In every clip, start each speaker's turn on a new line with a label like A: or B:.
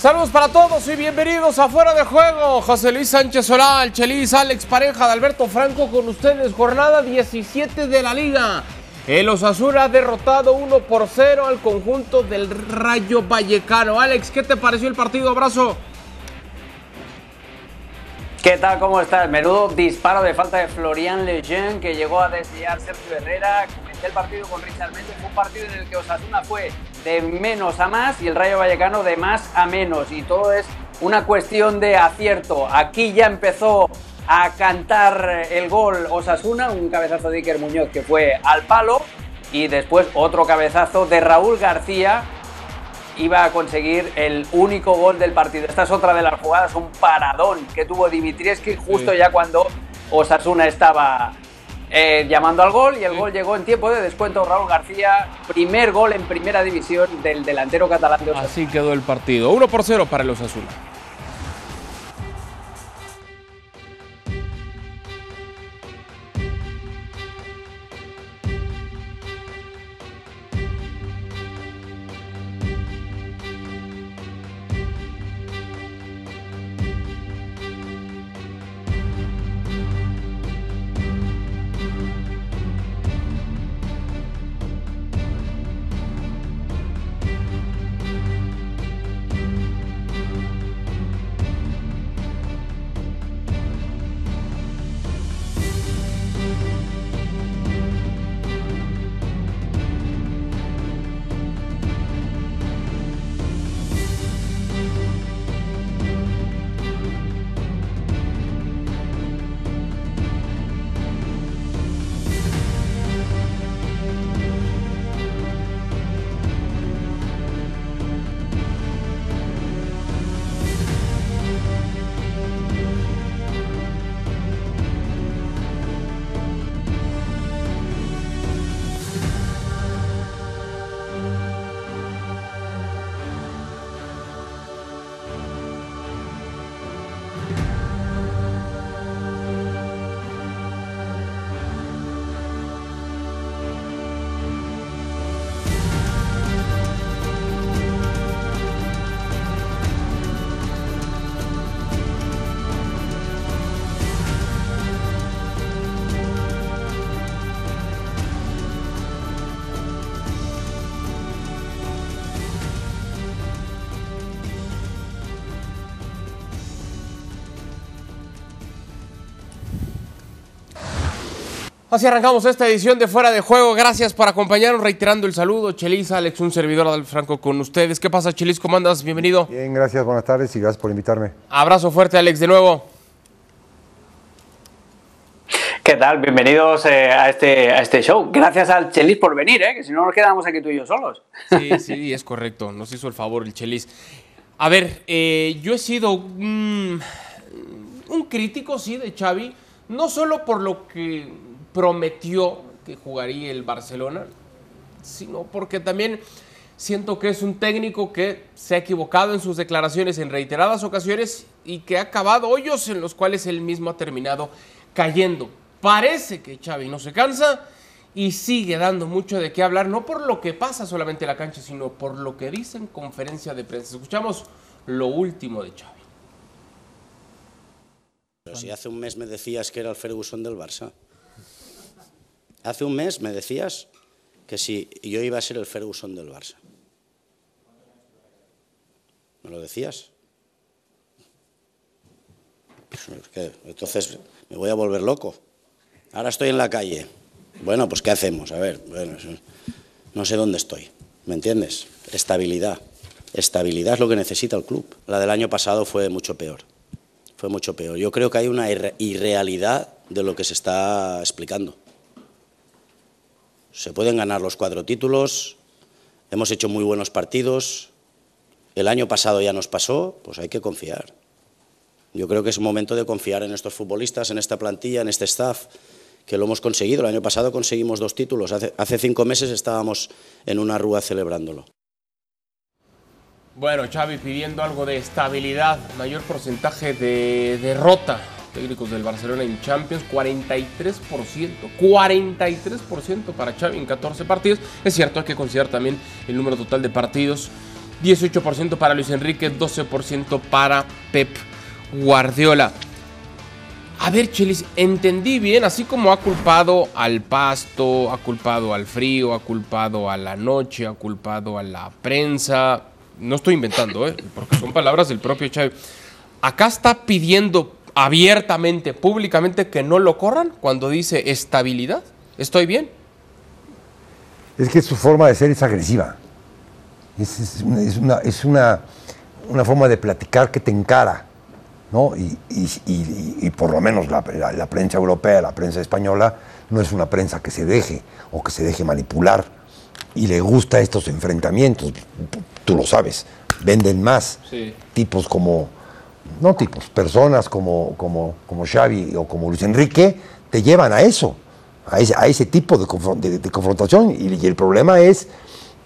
A: Saludos para todos y bienvenidos a Fuera de Juego. José Luis Sánchez el Chelis, Alex Pareja de Alberto Franco con ustedes. Jornada 17 de la Liga. El Osasuna ha derrotado 1 por 0 al conjunto del Rayo Vallecano. Alex, ¿qué te pareció el partido? Abrazo.
B: ¿Qué tal? ¿Cómo estás? Menudo disparo de falta de Florian Lejeune que llegó a desviar Sergio Herrera. Comenté el partido con Richard Méndez. Un partido en el que Osasuna fue de menos a más y el Rayo Vallecano de más a menos. Y todo es una cuestión de acierto. Aquí ya empezó a cantar el gol Osasuna, un cabezazo de Iker Muñoz que fue al palo. Y después otro cabezazo de Raúl García iba a conseguir el único gol del partido. Esta es otra de las jugadas, un paradón que tuvo Dimitrievski justo ya cuando Osasuna estaba eh, llamando al gol y el gol llegó en tiempo de descuento. Raúl García, primer gol en primera división del delantero catalán de Osasuna.
A: Así quedó el partido. 1 por 0 para el Osasuna. Así arrancamos esta edición de Fuera de Juego. Gracias por acompañarnos, reiterando el saludo. Chelis, Alex, un servidor del Franco con ustedes. ¿Qué pasa, Chelis? ¿Cómo andas? Bienvenido.
C: Bien, gracias, buenas tardes y gracias por invitarme.
A: Abrazo fuerte, Alex, de nuevo.
B: ¿Qué tal? Bienvenidos eh, a, este, a este show. Gracias al Chelis por venir, ¿eh? que si no nos quedamos aquí tú y yo solos.
A: Sí, sí, es correcto. Nos hizo el favor el Chelis. A ver, eh, yo he sido un, un crítico, sí, de Xavi. No solo por lo que prometió que jugaría el Barcelona, sino porque también siento que es un técnico que se ha equivocado en sus declaraciones en reiteradas ocasiones y que ha cavado hoyos en los cuales él mismo ha terminado cayendo. Parece que Xavi no se cansa y sigue dando mucho de qué hablar, no por lo que pasa solamente en la cancha, sino por lo que dice en conferencia de prensa. Escuchamos lo último de Xavi.
D: Pero si hace un mes me decías que era el Ferguson del Barça. Hace un mes me decías que si yo iba a ser el Ferguson del Barça. ¿Me lo decías? Entonces me voy a volver loco. Ahora estoy en la calle. Bueno, pues ¿qué hacemos? A ver, bueno, no sé dónde estoy. ¿Me entiendes? Estabilidad. Estabilidad es lo que necesita el club. La del año pasado fue mucho peor. fue mucho peor. Yo creo que hay una irrealidad de lo que se está explicando. Se pueden ganar los cuatro títulos, hemos hecho muy buenos partidos, el año pasado ya nos pasó, pues hay que confiar. Yo creo que es momento de confiar en estos futbolistas, en esta plantilla, en este staff, que lo hemos conseguido. El año pasado conseguimos dos títulos, hace, hace cinco meses estábamos en una rúa celebrándolo.
A: Bueno, Xavi pidiendo algo de estabilidad, mayor porcentaje de derrota. Técnicos del Barcelona en Champions, 43%. 43% para Xavi en 14 partidos. Es cierto, hay que considerar también el número total de partidos. 18% para Luis Enrique, 12% para Pep Guardiola. A ver, Chelis, entendí bien, así como ha culpado al pasto, ha culpado al frío, ha culpado a la noche, ha culpado a la prensa. No estoy inventando, ¿eh? porque son palabras del propio Xavi. Acá está pidiendo abiertamente, públicamente, que no lo corran cuando dice estabilidad. ¿Estoy bien?
E: Es que su forma de ser es agresiva. Es, una, es una, una forma de platicar que te encara ¿no? Y, por lo menos la, prensa europea, la prensa española, no es una prensa que se deje o que se deje manipular y le gusta estos enfrentamientos, tú lo sabes, venden más tipos como, no tipos, personas como, como, como Xavi o como Luis Enrique, te llevan a eso, a ese, tipo de, confrontación y el problema es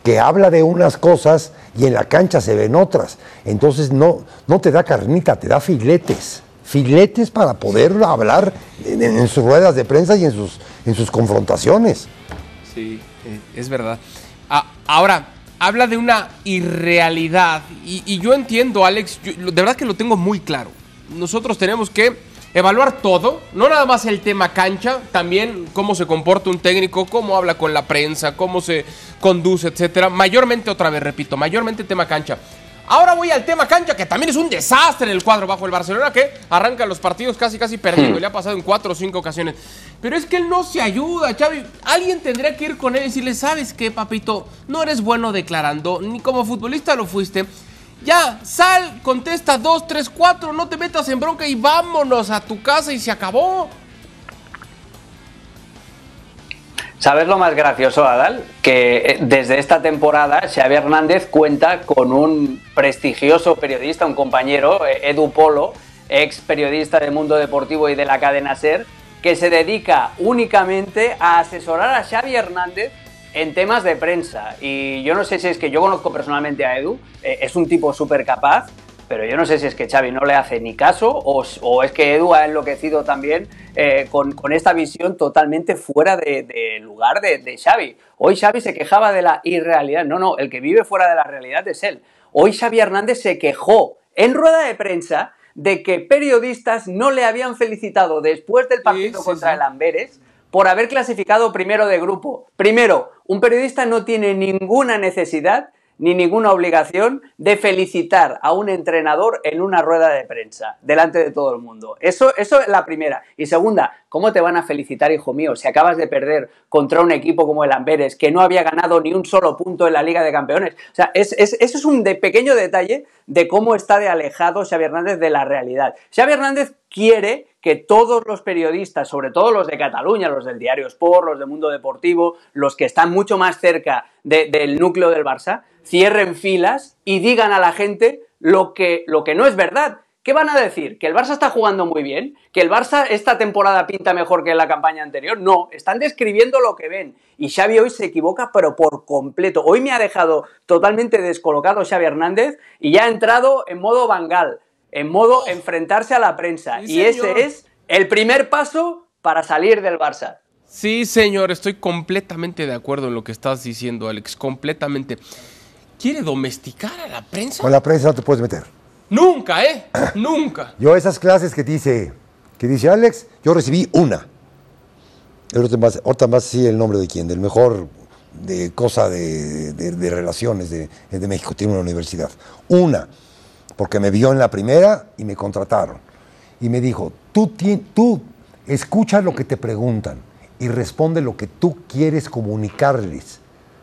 E: que habla de unas cosas y en la cancha se ven otras. Entonces no, no te da carnita, te da filetes. Filetes para poder hablar en, sus ruedas de prensa y en sus, en sus confrontaciones.
A: Sí, eh, es verdad. Ah, ahora, habla de una irrealidad y, yo entiendo, Alex, de verdad que lo tengo muy claro. Nosotros tenemos que evaluar todo, no nada más el tema cancha, también cómo se comporta un técnico, cómo habla con la prensa, cómo se conduce, etcétera. Mayormente, otra vez, repito, mayormente tema cancha. Ahora voy al tema cancha, que también es un desastre en el cuadro bajo el Barcelona, que arranca los partidos casi casi perdiendo. Hmm. Le ha pasado en cuatro o cinco ocasiones. Pero es que él no se ayuda, Xavi. Alguien tendría que ir con él y decirle, ¿sabes qué, papito? No eres bueno declarando, ni como futbolista lo fuiste. Ya, sal, contesta 2, 3, 4, no te metas en bronca y vámonos a tu casa y se acabó.
B: ¿Sabes lo más gracioso, Adal? Que eh, desde esta temporada Xavi Hernández cuenta con un prestigioso periodista, un compañero, eh, Edu Polo, ex periodista del mundo deportivo y de la cadena SER, que se dedica únicamente a asesorar a Xavi Hernández en temas de prensa. Y yo no sé si es que yo conozco personalmente a Edu, eh, es un tipo súper capaz, pero yo no sé si es que Xavi no le hace ni caso o, es que Edu ha enloquecido también eh, con, esta visión totalmente fuera del de lugar de, de, Xavi. Hoy Xavi se quejaba de la irrealidad. No, no, el que vive fuera de la realidad es él. Hoy Xavi Hernández se quejó en rueda de prensa de que periodistas no le habían felicitado después del partido contra el Amberes por haber clasificado primero de grupo. Primero, un periodista no tiene ninguna necesidad ni ninguna obligación de felicitar a un entrenador en una rueda de prensa, delante de todo el mundo. Eso, eso es la primera. Y segunda, ¿cómo te van a felicitar, hijo mío, si acabas de perder contra un equipo como el Amberes, que no había ganado ni un solo punto en la Liga de Campeones? O sea, es, eso es un pequeño detalle de cómo está de alejado Xavi Hernández de la realidad. Xavi Hernández quiere que todos los periodistas, sobre todo los de Cataluña, los del diario Sport, los del Mundo Deportivo, los que están mucho más cerca del núcleo del Barça, cierren filas y digan a la gente lo que, lo que no es verdad. ¿Qué van a decir? ¿Que el Barça está jugando muy bien? ¿Que el Barça esta temporada pinta mejor que en la campaña anterior? No, están describiendo lo que ven. Y Xavi hoy se equivoca, pero por completo. Hoy me ha dejado totalmente descolocado Xavi Hernández y ya ha entrado en modo Bangal, en modo enfrentarse a la prensa. y ese es el primer paso para salir del Barça.
A: Sí, señor, estoy completamente de acuerdo en lo que estás diciendo, Alex, completamente. ¿Quiere domesticar a la prensa?
E: Con la prensa no te puedes meter.
A: Nunca, ¿eh? Nunca.
E: Yo esas clases que dice, que dice Alex, yo recibí una. Ahorita más, ahorita más sí el nombre de quién, del mejor de cosa de, relaciones de, de, México, tiene una universidad. Una, porque me vio en la primera y me contrataron. Y me dijo, tú, tú escucha lo que te preguntan y responde lo que tú quieres comunicarles,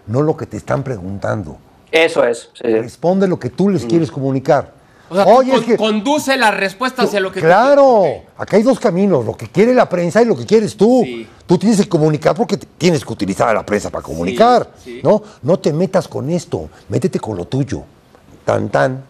E: no lo que te están preguntando.
B: Eso es.
E: Responde lo que tú les quieres comunicar.
A: O sea,
E: Oye, es que-
A: conduce la respuesta hacia lo que tú
E: Claro, acá hay dos caminos, lo que quiere la prensa y lo que quieres tú.
A: Sí.
E: Tú tienes que comunicar porque tienes que utilizar a la prensa para comunicar.
A: sí.
E: No, no te metas con esto, métete con lo tuyo. Tan tan.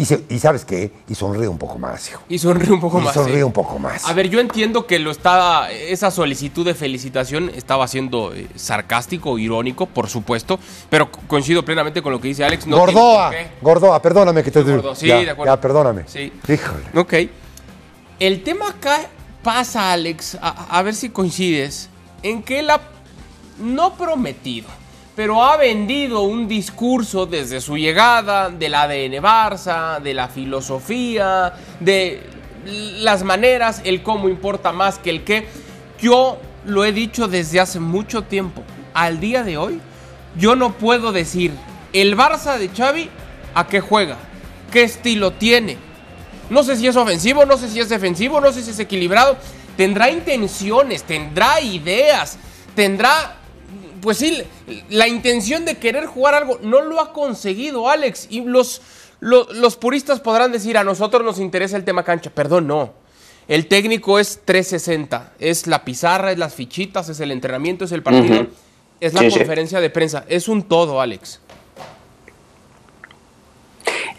E: Y, se- y sabes qué, y sonríe un poco más, hijo.
A: Y sonríe un poco
E: Y
A: más.
E: sonríe
A: ¿eh?
E: un poco más.
A: A ver, yo entiendo que lo estaba, esa solicitud de felicitación estaba siendo eh, sarcástico, irónico, por supuesto, pero co- coincido plenamente con lo que dice Alex. No
E: Gordoa. Gordoa, perdóname que te
A: Gordo, sí,
E: ya,
A: de acuerdo.
E: Ya, perdóname.
A: Sí.
E: Híjole.
A: Ok. El tema acá pasa, Alex, a, a ver si coincides, en que él ha no prometido, pero ha vendido un discurso desde su llegada del ADN Barça, de la filosofía, de las maneras, el cómo importa más que el qué. Yo lo he dicho desde hace mucho tiempo. Al día de hoy, yo no puedo decir el Barça de Xavi a qué juega, qué estilo tiene, no sé si es ofensivo, no sé si es defensivo, no sé si es equilibrado. Tendrá intenciones, tendrá ideas, tendrá, pues sí, la intención de querer jugar algo. No lo ha conseguido Alex. Y los, lo- los, puristas podrán decir, a nosotros nos interesa el tema cancha. Perdón, no. El técnico es 360. Es la pizarra, es las fichitas, es el entrenamiento, es el partido. Es la
B: Sí, sí.
A: conferencia de prensa. Es un todo, Alex.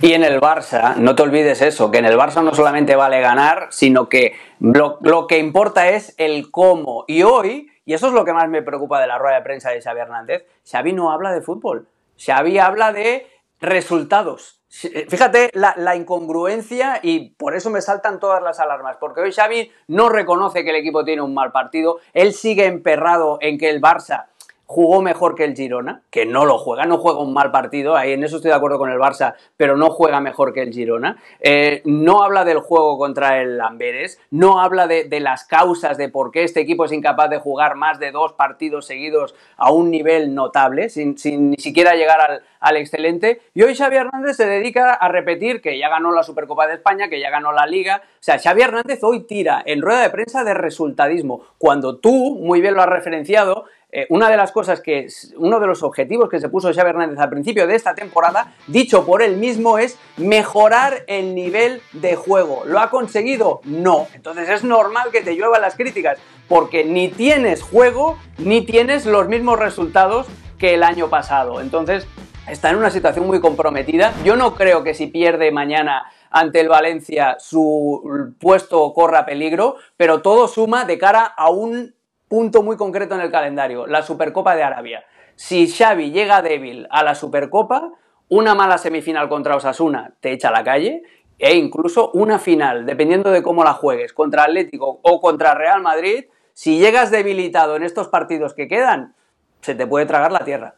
B: Y en el Barça, no te olvides eso, que en el Barça no solamente vale ganar, sino que lo, lo que importa es el cómo. Y hoy, y eso es lo que más me preocupa de la rueda de prensa de Xavi Hernández, Xavi no habla de fútbol, Xavi habla de resultados. Fíjate la, la incongruencia y por eso me saltan todas las alarmas, porque hoy Xavi no reconoce que el equipo tiene un mal partido, él sigue emperrado en que el Barça jugó mejor que el Girona, que no lo juega, no juega un mal partido, ahí en eso estoy de acuerdo con el Barça, pero no juega mejor que el Girona. Eh, no habla del juego contra el Amberes, no habla de, las causas de por qué este equipo es incapaz de jugar más de dos partidos seguidos a un nivel notable, sin, sin ni siquiera llegar al, al excelente. Y hoy Xavi Hernández se dedica a repetir que ya ganó la Supercopa de España, que ya ganó la Liga. O sea, Xavi Hernández hoy tira en rueda de prensa de resultadismo, cuando tú, muy bien lo has referenciado, eh, una de las cosas que, uno de los objetivos que se puso Xavi Hernández al principio de esta temporada, dicho por él mismo, es mejorar el nivel de juego. ¿Lo ha conseguido? No. Entonces es normal que te lluevan las críticas, porque ni tienes juego, ni tienes los mismos resultados que el año pasado. Entonces está en una situación muy comprometida. Yo no creo que si pierde mañana ante el Valencia su puesto corra peligro, pero todo suma de cara a un punto muy concreto en el calendario, la Supercopa de Arabia. Si Xavi llega débil a la Supercopa, una mala semifinal contra Osasuna te echa a la calle e incluso una final, dependiendo de cómo la juegues, contra Atlético o contra Real Madrid, si llegas debilitado en estos partidos que quedan, se te puede tragar la tierra.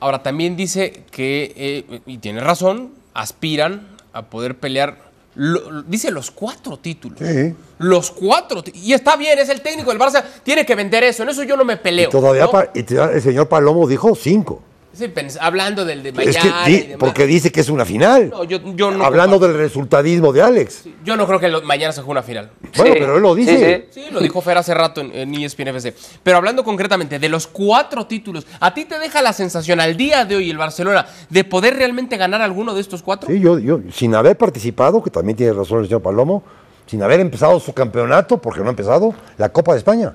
A: Ahora, también dice que, eh, y tiene razón, aspiran a poder pelear, lo- dice los cuatro títulos.
E: Sí.
A: Los cuatro. Y está bien, es el técnico del Barça, tiene que vender eso, en eso yo no me peleo.
E: Todavía el señor Palomo dijo cinco.
A: Sí, hablando del de
E: Es
A: y demás.
E: porque dice que es una final.
A: No, yo, yo no
E: Hablando del resultadismo de Alex.
A: Yo no creo que lo- mañana se juegue una final.
E: Bueno,
B: Sí,
E: pero él lo dice.
B: sí.
A: Sí, lo dijo Fer hace rato en, en ESPN FC. Pero hablando concretamente de los cuatro títulos, ¿a ti te deja la sensación al día de hoy el Barcelona de poder realmente ganar alguno de estos cuatro?
E: Sí, yo, yo, sin haber participado, que también tiene razón el señor Palomo, sin haber empezado su campeonato, porque no ha empezado, la Copa de España.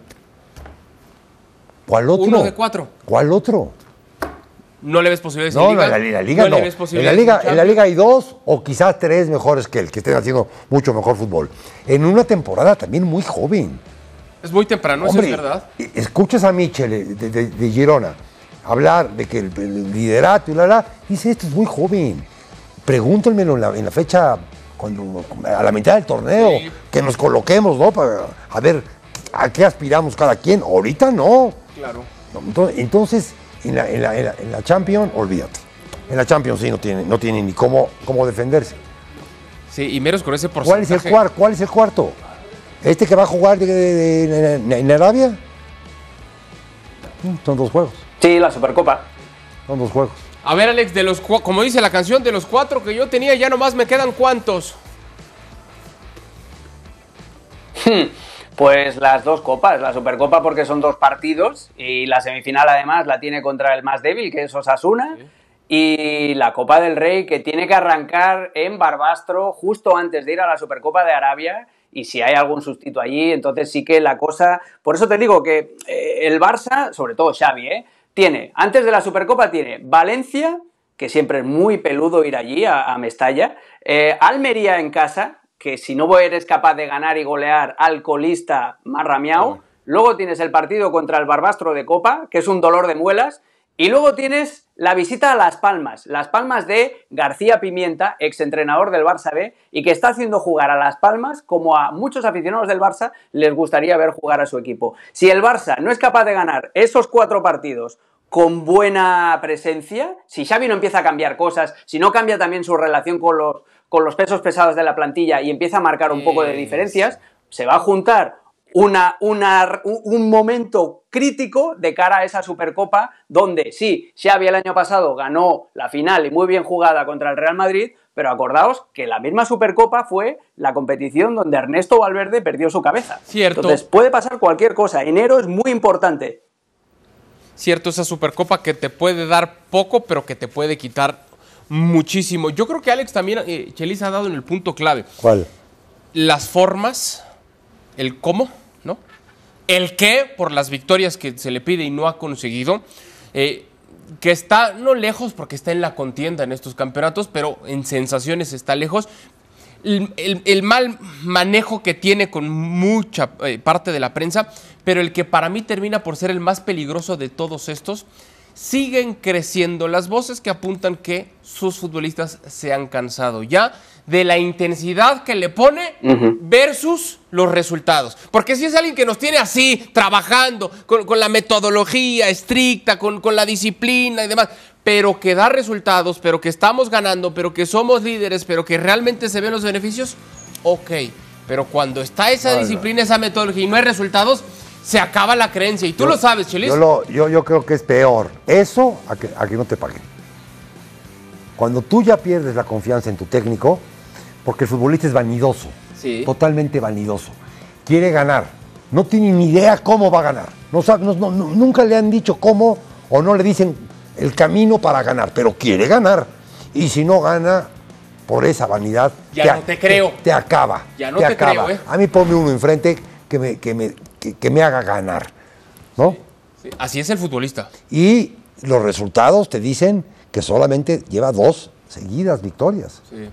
E: ¿Cuál otro?
A: Uno de cuatro.
E: ¿Cuál otro?
A: ¿No le ves posibilidades
E: No,
A: en
E: no,
A: Liga?
E: la, en la Liga
A: le
E: no.
A: ves
E: En la Liga, en la? Liga hay dos o quizás tres mejores que él, que estén haciendo mucho mejor fútbol. En una temporada también muy joven.
A: Es muy temprano, eso es verdad.
E: escuchas a Michel eh, de, de- de Girona hablar de que el, el liderato y la la, dice esto es muy joven. Pregúntenmelo en la, en la fecha, cuando, a la mitad del torneo,
A: Sí.
E: que nos coloquemos, ¿no? Para a ver a qué aspiramos cada quien. Ahorita no.
A: Claro.
E: Entonces, en, la, en, la, en, la, en la Champions, olvídate. En la Champions sí no tiene, no tiene ni cómo, cómo defenderse.
A: Sí, y menos con ese
E: ¿Cuál
A: porcentaje.
E: es el cuarto? ¿Cuál es el cuarto? ¿Este que va a jugar de- de- de- en, en Arabia? Mm, Son dos juegos.
B: Sí, la Supercopa.
E: Son dos juegos.
A: A ver, Alex, de los como dice la canción, de los cuatro que yo tenía, ya nomás me quedan cuántos.
B: Pues las dos copas, la Supercopa porque son dos partidos y la semifinal además la tiene contra el más débil, que es Osasuna, y la Copa del Rey que tiene que arrancar en Barbastro justo antes de ir a la Supercopa de Arabia y si hay algún sustituto allí, entonces sí que la cosa... Por eso te digo que eh, el Barça, sobre todo Xavi, ¿eh? tiene, antes de la Supercopa tiene Valencia, que siempre es muy peludo ir allí, a, Mestalla, eh, Almería en casa, que si no eres capaz de ganar y golear al colista Marramiao, luego tienes el partido contra el Barbastro de Copa, que es un dolor de muelas, y luego tienes la visita a Las Palmas, Las Palmas de García Pimienta, exentrenador del Barça B, y que está haciendo jugar a Las Palmas como a muchos aficionados del Barça les gustaría ver jugar a su equipo. Si el Barça no es capaz de ganar esos cuatro partidos con buena presencia, si Xavi no empieza a cambiar cosas, si no cambia también su relación con los, con los pesos pesados de la plantilla y empieza a marcar un poco de diferencias, se va a juntar una, un momento crítico de cara a esa Supercopa, donde sí, Xavi el año pasado ganó la final y muy bien jugada contra el Real Madrid, pero acordaos que la misma Supercopa fue la competición donde Ernesto Valverde perdió su cabeza.
A: Cierto.
B: Entonces puede pasar cualquier cosa. Enero es muy importante.
A: Cierto, esa Supercopa que te puede dar poco, pero que te puede quitar muchísimo. Yo creo que Alex también, eh, Chelis ha dado en el punto clave.
E: ¿Cuál?
A: Las formas el cómo, ¿no? El qué, por las victorias que se le pide y no ha conseguido. Eh, que está no lejos porque está en la contienda en estos campeonatos, pero en sensaciones está lejos. El, mal manejo que tiene con mucha eh, parte de la prensa, pero el que para mí termina por ser el más peligroso de todos estos, siguen creciendo las voces que apuntan que sus futbolistas se han cansado ya de la intensidad que le pone versus los resultados. Porque si es alguien que nos tiene así, trabajando, con, la metodología estricta, con, con, la disciplina y demás, pero que da resultados, pero que estamos ganando, pero que somos líderes, pero que realmente se ven los beneficios, ok. Pero cuando está esa disciplina, esa metodología y no hay resultados, se acaba la creencia. Y tú lo sabes, Chelis.
E: Yo, yo, yo, creo que es peor eso a que, a que no te paguen. Cuando tú ya pierdes la confianza en tu técnico, porque el futbolista es vanidoso, totalmente vanidoso. Quiere ganar, no tiene ni idea cómo va a ganar. No, no, nunca le han dicho cómo o no le dicen el camino para ganar, pero quiere ganar. Y si no gana, por esa vanidad,
A: ya no te creo.
E: Te, acaba.
A: Ya no te, creo, ¿eh?
E: A mí ponme uno enfrente que me, que me, que, me haga ganar. ¿No?
A: Así es el futbolista.
E: Y los resultados te dicen que solamente lleva dos seguidas victorias. Sí.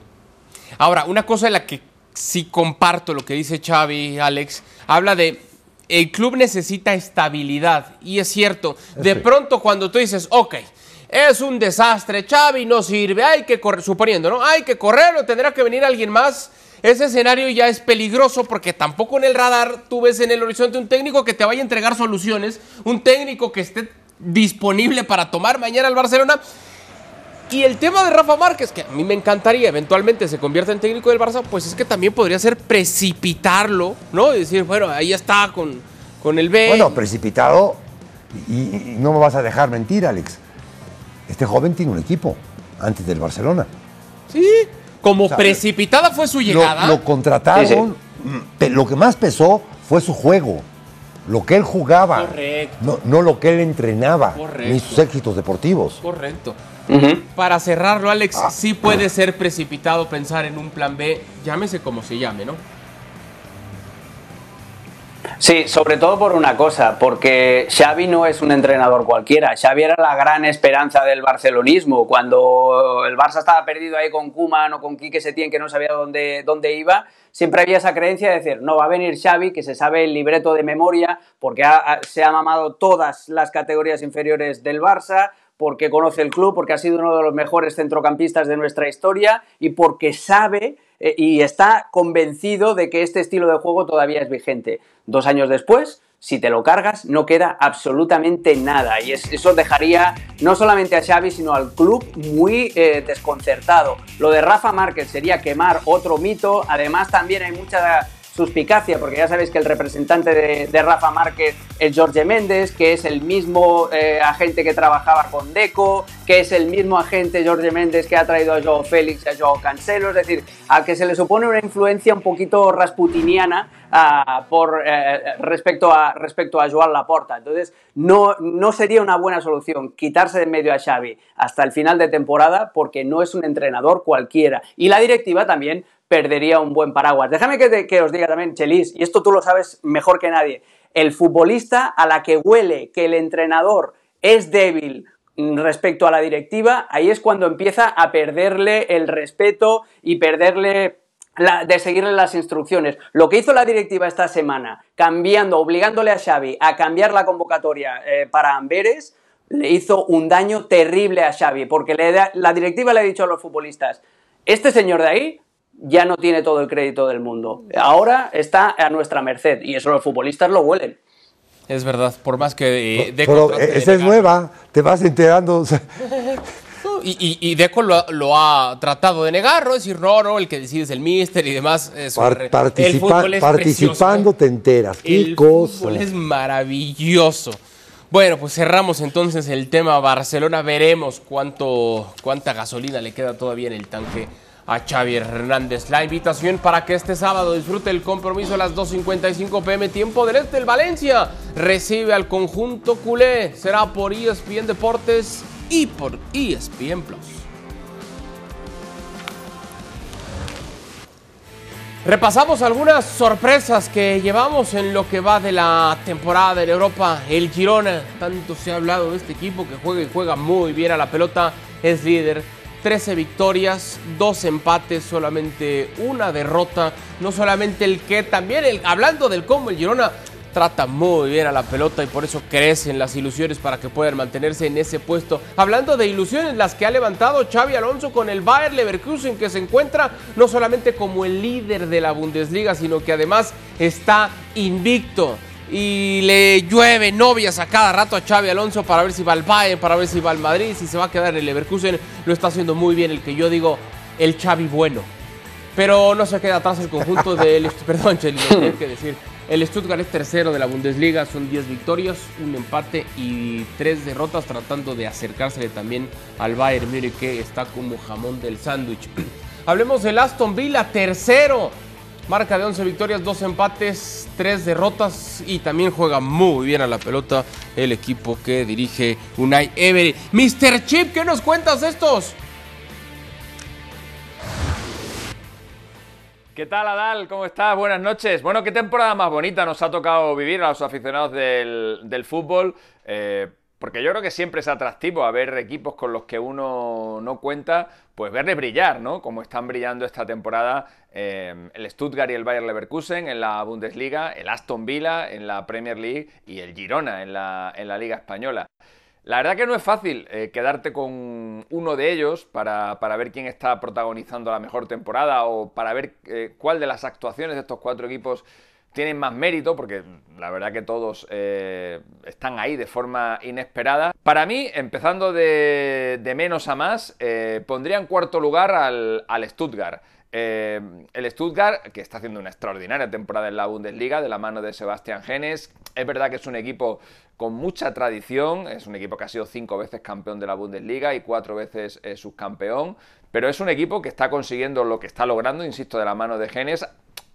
A: Ahora, una cosa en la que sí comparto lo que dice Xavi, Alex, habla de el club necesita estabilidad. Y es cierto, de pronto cuando tú dices, ok, es un desastre, Xavi no sirve, hay que correr, suponiendo, ¿no? Hay que correr tendrá que venir alguien más. Ese escenario ya es peligroso porque tampoco en el radar tú ves en el horizonte un técnico que te vaya a entregar soluciones, un técnico que esté disponible para tomar mañana al Barcelona. Y el tema de Rafa Márquez, que a mí me encantaría eventualmente se convierta en técnico del Barça, pues es que también podría ser precipitarlo, ¿no? Y decir, bueno, ahí está con, con el B.
E: Bueno, precipitado, y, no me vas a dejar mentir, Alex. Este joven tiene un equipo antes del Barcelona.
A: Sí, como precipitada fue su llegada.
E: Lo, contrataron, mm, lo que más pesó fue su juego lo que él jugaba, no, no, lo que él entrenaba, ni sus éxitos deportivos.
A: Correcto. Para cerrarlo, Alex, ah. sí puede ser precipitado pensar en un plan B, llámese como se llame, ¿no?
B: Sí, sobre todo por una cosa, porque Xavi no es un entrenador cualquiera. Xavi era la gran esperanza del barcelonismo. Cuando el Barça estaba perdido ahí con Kuman o con Quique Setién, que no sabía dónde, dónde iba, siempre había esa creencia de decir, no, va a venir Xavi, que se sabe el libreto de memoria, porque se ha mamado todas las categorías inferiores del Barça, porque conoce el club, porque ha sido uno de los mejores centrocampistas de nuestra historia y porque sabe eh, y está convencido de que este estilo de juego todavía es vigente. Dos años después, si te lo cargas, no queda absolutamente nada. Y eso dejaría no solamente a Xavi, sino al club muy eh, desconcertado. Lo de Rafa Márquez sería quemar otro mito. Además, también hay mucha suspicacia, porque ya sabéis que el representante de, Rafa Márquez es Jorge Méndez, que es el mismo eh, agente que trabajaba con Deco, que es el mismo agente Jorge Méndez que ha traído a Joao Félix y a Joao Cancelo, es decir, al que se le supone una influencia un poquito rasputiniana ah, por, eh, respecto, a, respecto a Joan Laporta. Entonces, no, no sería una buena solución quitarse de medio a Xavi hasta el final de temporada porque no es un entrenador cualquiera. Y la directiva también perdería un buen paraguas. Déjame que, os diga también, Chelis, y esto tú lo sabes mejor que nadie, el futbolista a la que huele que el entrenador es débil respecto a la directiva, ahí es cuando empieza a perderle el respeto y perderle de seguirle las instrucciones. Lo que hizo la directiva esta semana, cambiando, obligándole a Xavi a cambiar la convocatoria eh, para Amberes, le hizo un daño terrible a Xavi, porque la directiva le ha dicho a los futbolistas, este señor de ahí ya no tiene todo el crédito del mundo. Ahora está a nuestra merced y eso los futbolistas lo huelen.
A: Es verdad, por más que
E: eh, Deco Pero esa es nueva, te vas enterando.
A: y, Deco lo, ha tratado de negar, ¿no? Decir, no, no, el que decide es el míster y demás.
E: participando te enteras. Qué
A: el fútbol es maravilloso. Bueno, pues cerramos entonces el tema Barcelona. Veremos cuánto, cuánta gasolina le queda todavía en el tanque a Xavi Hernández. La invitación para que este sábado disfrute el compromiso a las 2.55 pm tiempo del este. El Valencia recibe al conjunto culé. Será por ESPN Deportes y por ESPN Plus. Repasamos algunas sorpresas que llevamos en lo que va de la temporada en Europa. El Girona, tanto se ha hablado de este equipo que juega y juega muy bien a la pelota, es líder 13 victorias, 2 empates, solamente una derrota. No solamente el que, también el, hablando del cómo el Girona trata muy bien a la pelota y por eso crecen las ilusiones para que puedan mantenerse en ese puesto. Hablando de ilusiones, las que ha levantado Xavi Alonso con el Bayer Leverkusen, que se encuentra no solamente como el líder de la Bundesliga, sino que además está invicto y le llueve novias a cada rato a Xavi Alonso para ver si va al Bayern, para ver si va al Madrid, si se va a quedar en el Leverkusen. Lo está haciendo muy bien el que yo digo el Xavi bueno. Pero no se queda atrás el conjunto del... Perdón, Cheli, lo que decir. El Stuttgart es tercero de la Bundesliga, son 10 victorias, un empate y 3 derrotas, tratando de acercarse también al Bayern Múnich, que está como jamón del sándwich. Hablemos del Aston Villa, tercero Marca de 11 victorias, 2 empates, 3 derrotas y también juega muy bien a la pelota el equipo que dirige Unai Emery. Mr. Chip, ¿qué nos cuentas de estos?
F: ¿Qué tal, Adal? ¿Cómo estás? Buenas noches. Bueno, qué temporada más bonita nos ha tocado vivir a los aficionados del, fútbol. Eh, porque yo creo que siempre es atractivo a ver equipos con los que uno no cuenta, pues verles brillar, ¿no? Como están brillando esta temporada eh, el Stuttgart y el Bayer Leverkusen en la Bundesliga, el Aston Villa en la Premier League y el Girona en la, en la Liga Española. La verdad que no es fácil eh, quedarte con uno de ellos para, ver quién está protagonizando la mejor temporada o para ver eh, cuál de las actuaciones de estos cuatro equipos tienen más mérito, porque la verdad que todos eh, están ahí de forma inesperada. Para mí, empezando de, menos a más, eh, pondría en cuarto lugar al, Stuttgart. Eh, el Stuttgart, que está haciendo una extraordinaria temporada en la Bundesliga de la mano de Sebastián Genes, es verdad que es un equipo con mucha tradición, es un equipo que ha sido cinco veces campeón de la Bundesliga y cuatro veces subcampeón, pero es un equipo que está consiguiendo lo que está logrando, insisto, de la mano de Genes,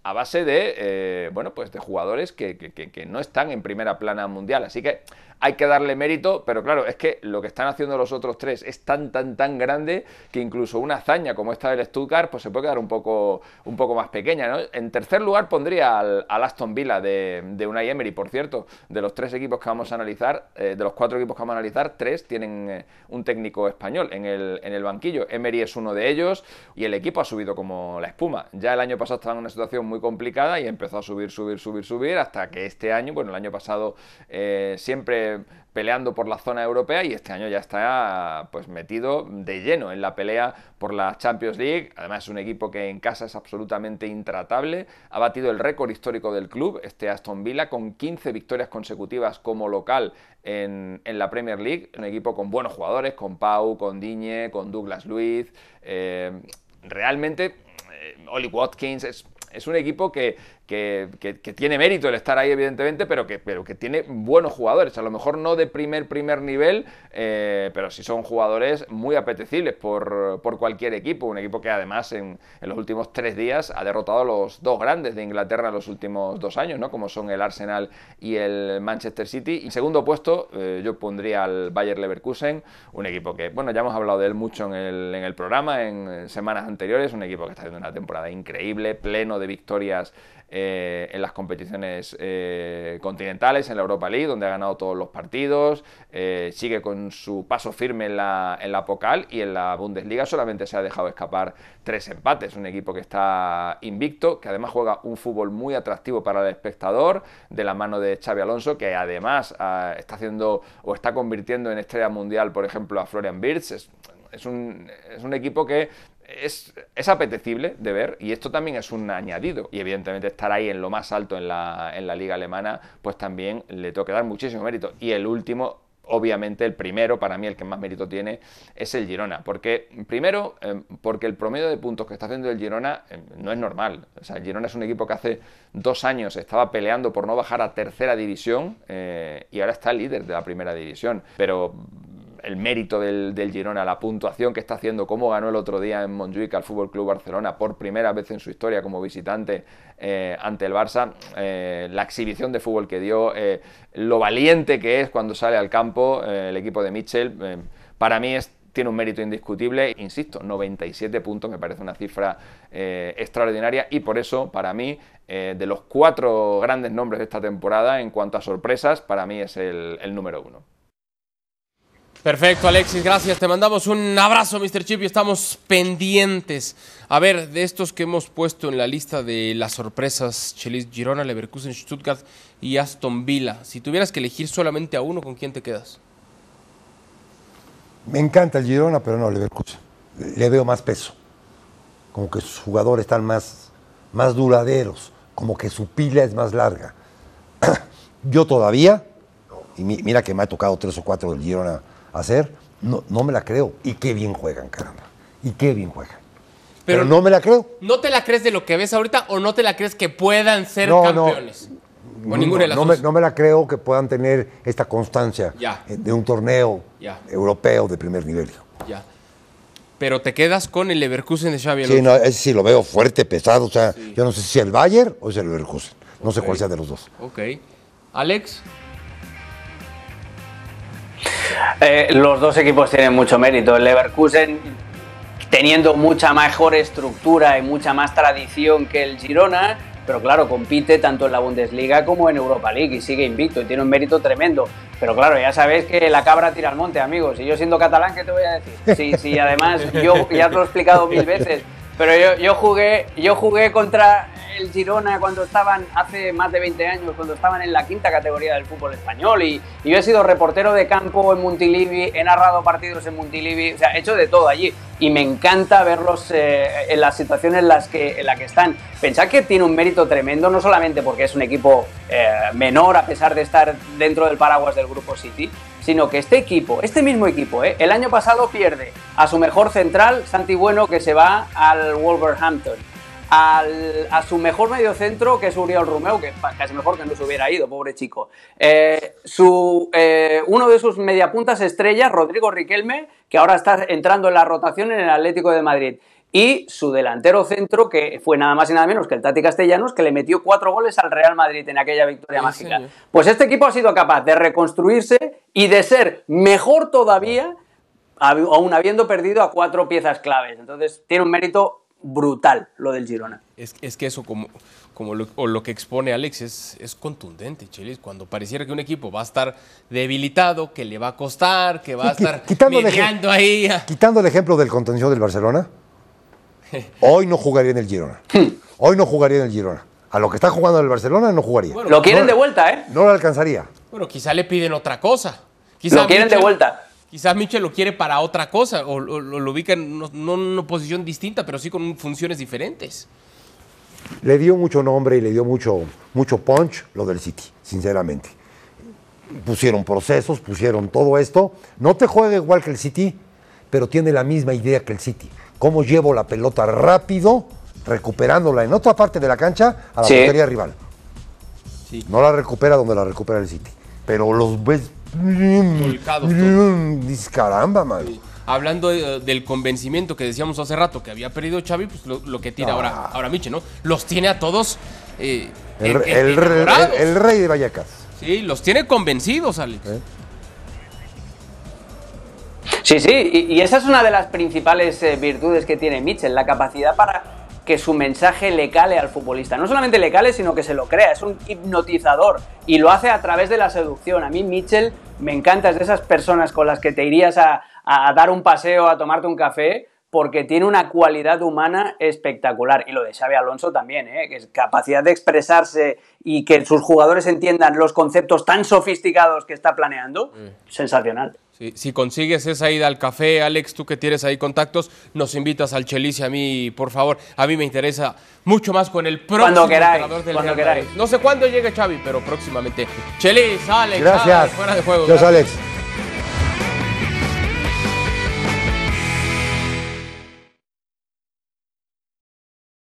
F: a base de, eh, bueno, pues de jugadores que, que, no están en primera plana mundial. Así que hay que darle mérito, pero claro, es que lo que están haciendo los otros tres es tan, tan, tan grande que incluso una hazaña como esta del Stuttgart, pues se puede quedar un poco, un poco más pequeña. En tercer lugar pondría al, Aston Villa de, de, Unai Emery, por cierto, de los tres equipos que vamos a analizar, eh, de los cuatro equipos que vamos a analizar, tres tienen eh, un técnico español en el, en el banquillo. Emery es uno de ellos y el equipo ha subido como la espuma. Ya el año pasado estaba en una situación muy complicada y empezó a subir, subir, subir, subir, hasta que este año, bueno, el año pasado eh, siempre peleando por la zona europea y este año ya está pues metido de lleno en la pelea por la Champions League. Además es un equipo que en casa es absolutamente intratable. Ha batido el récord histórico del club, este Aston Villa, con 15 victorias consecutivas como local en, la Premier League. Un equipo con buenos jugadores, con Pau, con Diñe, con Douglas Luiz. Eh, realmente, eh, Oli Watkins es, es un equipo que, que, tiene mérito el estar ahí, evidentemente, pero que, pero que tiene buenos jugadores. A lo mejor no de primer, primer nivel, eh, pero sí son jugadores muy apetecibles por, cualquier equipo. Un equipo que además en, los últimos tres días ha derrotado a los dos grandes de Inglaterra en los últimos dos años, ¿no? como son el Arsenal y el Manchester City. Y segundo puesto, eh, yo pondría al Bayer Leverkusen, un equipo que, bueno, ya hemos hablado de él mucho en el, en el programa, en semanas anteriores, un equipo que está haciendo una temporada increíble, pleno de victorias en las competiciones eh, continentales, en la Europa League, donde ha ganado todos los partidos, eh, sigue con su paso firme en la, en la y en la Bundesliga solamente se ha dejado escapar tres empates. Un equipo que está invicto, que además juega un fútbol muy atractivo para el espectador, de la mano de Xavi Alonso, que además ah, está haciendo o está convirtiendo en estrella mundial, por ejemplo, a Florian Wirtz. es un, es un, equipo que es, apetecible de ver y esto también es un añadido. Y evidentemente estar ahí en lo más alto en la, en la liga alemana, pues también le que dar muchísimo mérito. Y el último, obviamente el primero, para mí el que más mérito tiene, es el Girona. Porque, primero, em, porque el promedio de puntos que está haciendo el Girona em, no es normal. O sea, el Girona es un equipo que hace dos años estaba peleando por no bajar a tercera división eh, y ahora está líder de la primera división. Pero el mérito del, Girona, la puntuación que está haciendo, cómo ganó el otro día en Montjuic al Fútbol Club Barcelona por primera vez en su historia como visitante eh, ante el Barça, eh, la exhibición de fútbol que dio, eh, lo valiente que es cuando sale al campo el equipo de Mitchell, para mí tiene un mérito indiscutible, insisto, 97 puntos me parece una cifra extraordinaria y por eso, para mí, de los cuatro grandes nombres de esta temporada, en cuanto a sorpresas, para mí es el número uno.
A: Perfecto, Alexis, gracias. Te mandamos un abrazo, Mr. Chip, y estamos pendientes. A ver, de estos que hemos puesto en la lista de las sorpresas, Chelis, Girona, Leverkusen, Stuttgart y Aston Villa. Si tuvieras que elegir solamente a uno, ¿con quién te quedas?
E: Me encanta el Girona, pero no Leverkusen. Le veo más peso. Como que sus jugadores están más, más duraderos, como que su pila es más larga. Yo todavía, y mira que me ha tocado tres o cuatro del Girona hacer, no, no me la creo. Y qué bien juegan, caramba. Y qué bien juegan. Pero, no me la creo.
A: ¿No te la crees de lo que ves ahorita o no te la crees que puedan ser campeones?
E: No, ninguna de las Me, no me la creo que puedan tener esta constancia de un torneo europeo de primer nivel.
A: Ya. Pero te quedas con el Leverkusen de Xavi
E: Sí, no, ese sí lo veo fuerte, pesado. O sea, yo no sé si el Bayern o es el Leverkusen. No sé cuál sea de los dos.
A: Ok. Alex.
B: Eh, los dos equipos tienen mucho mérito. El Leverkusen teniendo mucha mejor estructura y mucha más tradición que el Girona, pero claro, compite tanto en la Bundesliga como en Europa League y sigue invicto y tiene un mérito tremendo. Pero claro, ya sabéis que la cabra tira al monte, amigos. Y yo siendo catalán, ¿qué te voy a decir? Sí, sí, además, yo ya te lo he explicado mil veces, pero yo, jugué, yo jugué contra el Girona cuando estaban hace más de 20 años, cuando estaban en la quinta categoría del fútbol español. Y, yo he sido reportero de campo en Montilivi, he narrado partidos en Montilivi, o sea, he hecho de todo allí. Y me encanta verlos eh, en las situaciones en las, que, en las que están. Pensad que tiene un mérito tremendo, no solamente porque es un equipo eh, menor a pesar de estar dentro del paraguas del Grupo City, sino que este equipo, este mismo equipo, eh, el año pasado pierde a su mejor central, Santi Bueno, que se va al Wolverhampton a su mejor mediocentro, que es Uriel Romeo, que casi mejor que no se hubiera ido, pobre chico. Eh, su, eh, uno de sus mediapuntas estrellas, Rodrigo Riquelme, que ahora está entrando en la rotación en el Atlético de Madrid. Y su delantero centro, que fue nada más y nada menos que el Tati Castellanos, que le metió cuatro goles al Real Madrid en aquella victoria mágica. Pues este equipo ha sido capaz de reconstruirse y de ser mejor todavía, aún habiendo perdido a cuatro piezas claves. Entonces, tiene un mérito brutal lo del Girona.
A: Es, es que eso, como, como lo, o lo que expone Alex, es, es contundente, Chelis. Cuando pareciera que un equipo va a estar debilitado, que le va a costar, que va a estar
E: quitando ahí. Quitando el ejemplo del contención del Barcelona, hoy no jugaría en el Girona. hoy no jugaría en el Girona. A lo que está jugando en el Barcelona no jugaría.
B: lo quieren de vuelta, ¿eh?
E: No lo alcanzaría.
A: Bueno, quizá le piden otra cosa.
B: lo quieren de vuelta.
A: Quizás Mitchell lo quiere para otra cosa o, lo ubica en, no, en una posición distinta, pero sí con funciones diferentes.
E: Le dio mucho nombre y le dio mucho, mucho punch lo del City, sinceramente. Pusieron procesos, pusieron todo esto. No te juega igual que el City, pero tiene la misma idea que el City. Cómo llevo la pelota rápido recuperándola en otra parte de la cancha a la
B: Sí.
E: portería rival.
A: Sí.
E: No la recupera donde la recupera el City. Pero los ves.
A: Volcados
E: Dices, caramba, man.
A: Hablando eh, del convencimiento que decíamos hace rato que había perdido Xavi, pues lo, lo que tira ahora, ahora Miche, ¿no? Los tiene a todos eh,
E: El, el el- el rey de Vallecas.
A: Sí, los tiene convencidos, Alex.
E: ¿Eh?
B: Sí, sí, y, esa es una de las principales eh, virtudes que tiene Mitchell, la capacidad para que su mensaje le cale al futbolista. No solamente le cale, sino que se lo crea, es un hipnotizador y lo hace a través de la seducción. A mí Mitchell me encanta, es de esas personas con las que te irías a, a dar un paseo, a tomarte un café, porque tiene una cualidad humana espectacular. Y lo de Xavi Alonso también, ¿eh? que es capacidad de expresarse y que sus jugadores entiendan los conceptos tan sofisticados que está planeando, sensacional.
A: Sí, si consigues esa ida al café, Alex, tú que tienes ahí contactos, nos invitas al Chelis y a mí, por favor. A mí me interesa mucho más con el próximo
B: Cuando queráis,
A: entrenador del
B: cuando
A: Real Madrid.
B: queráis.
A: No sé cuándo llegue Xavi, pero próximamente. Chelis, Alex,
E: Gracias.
A: Alex, fuera de juego.
E: Gracias,
A: gracias.
E: Alex.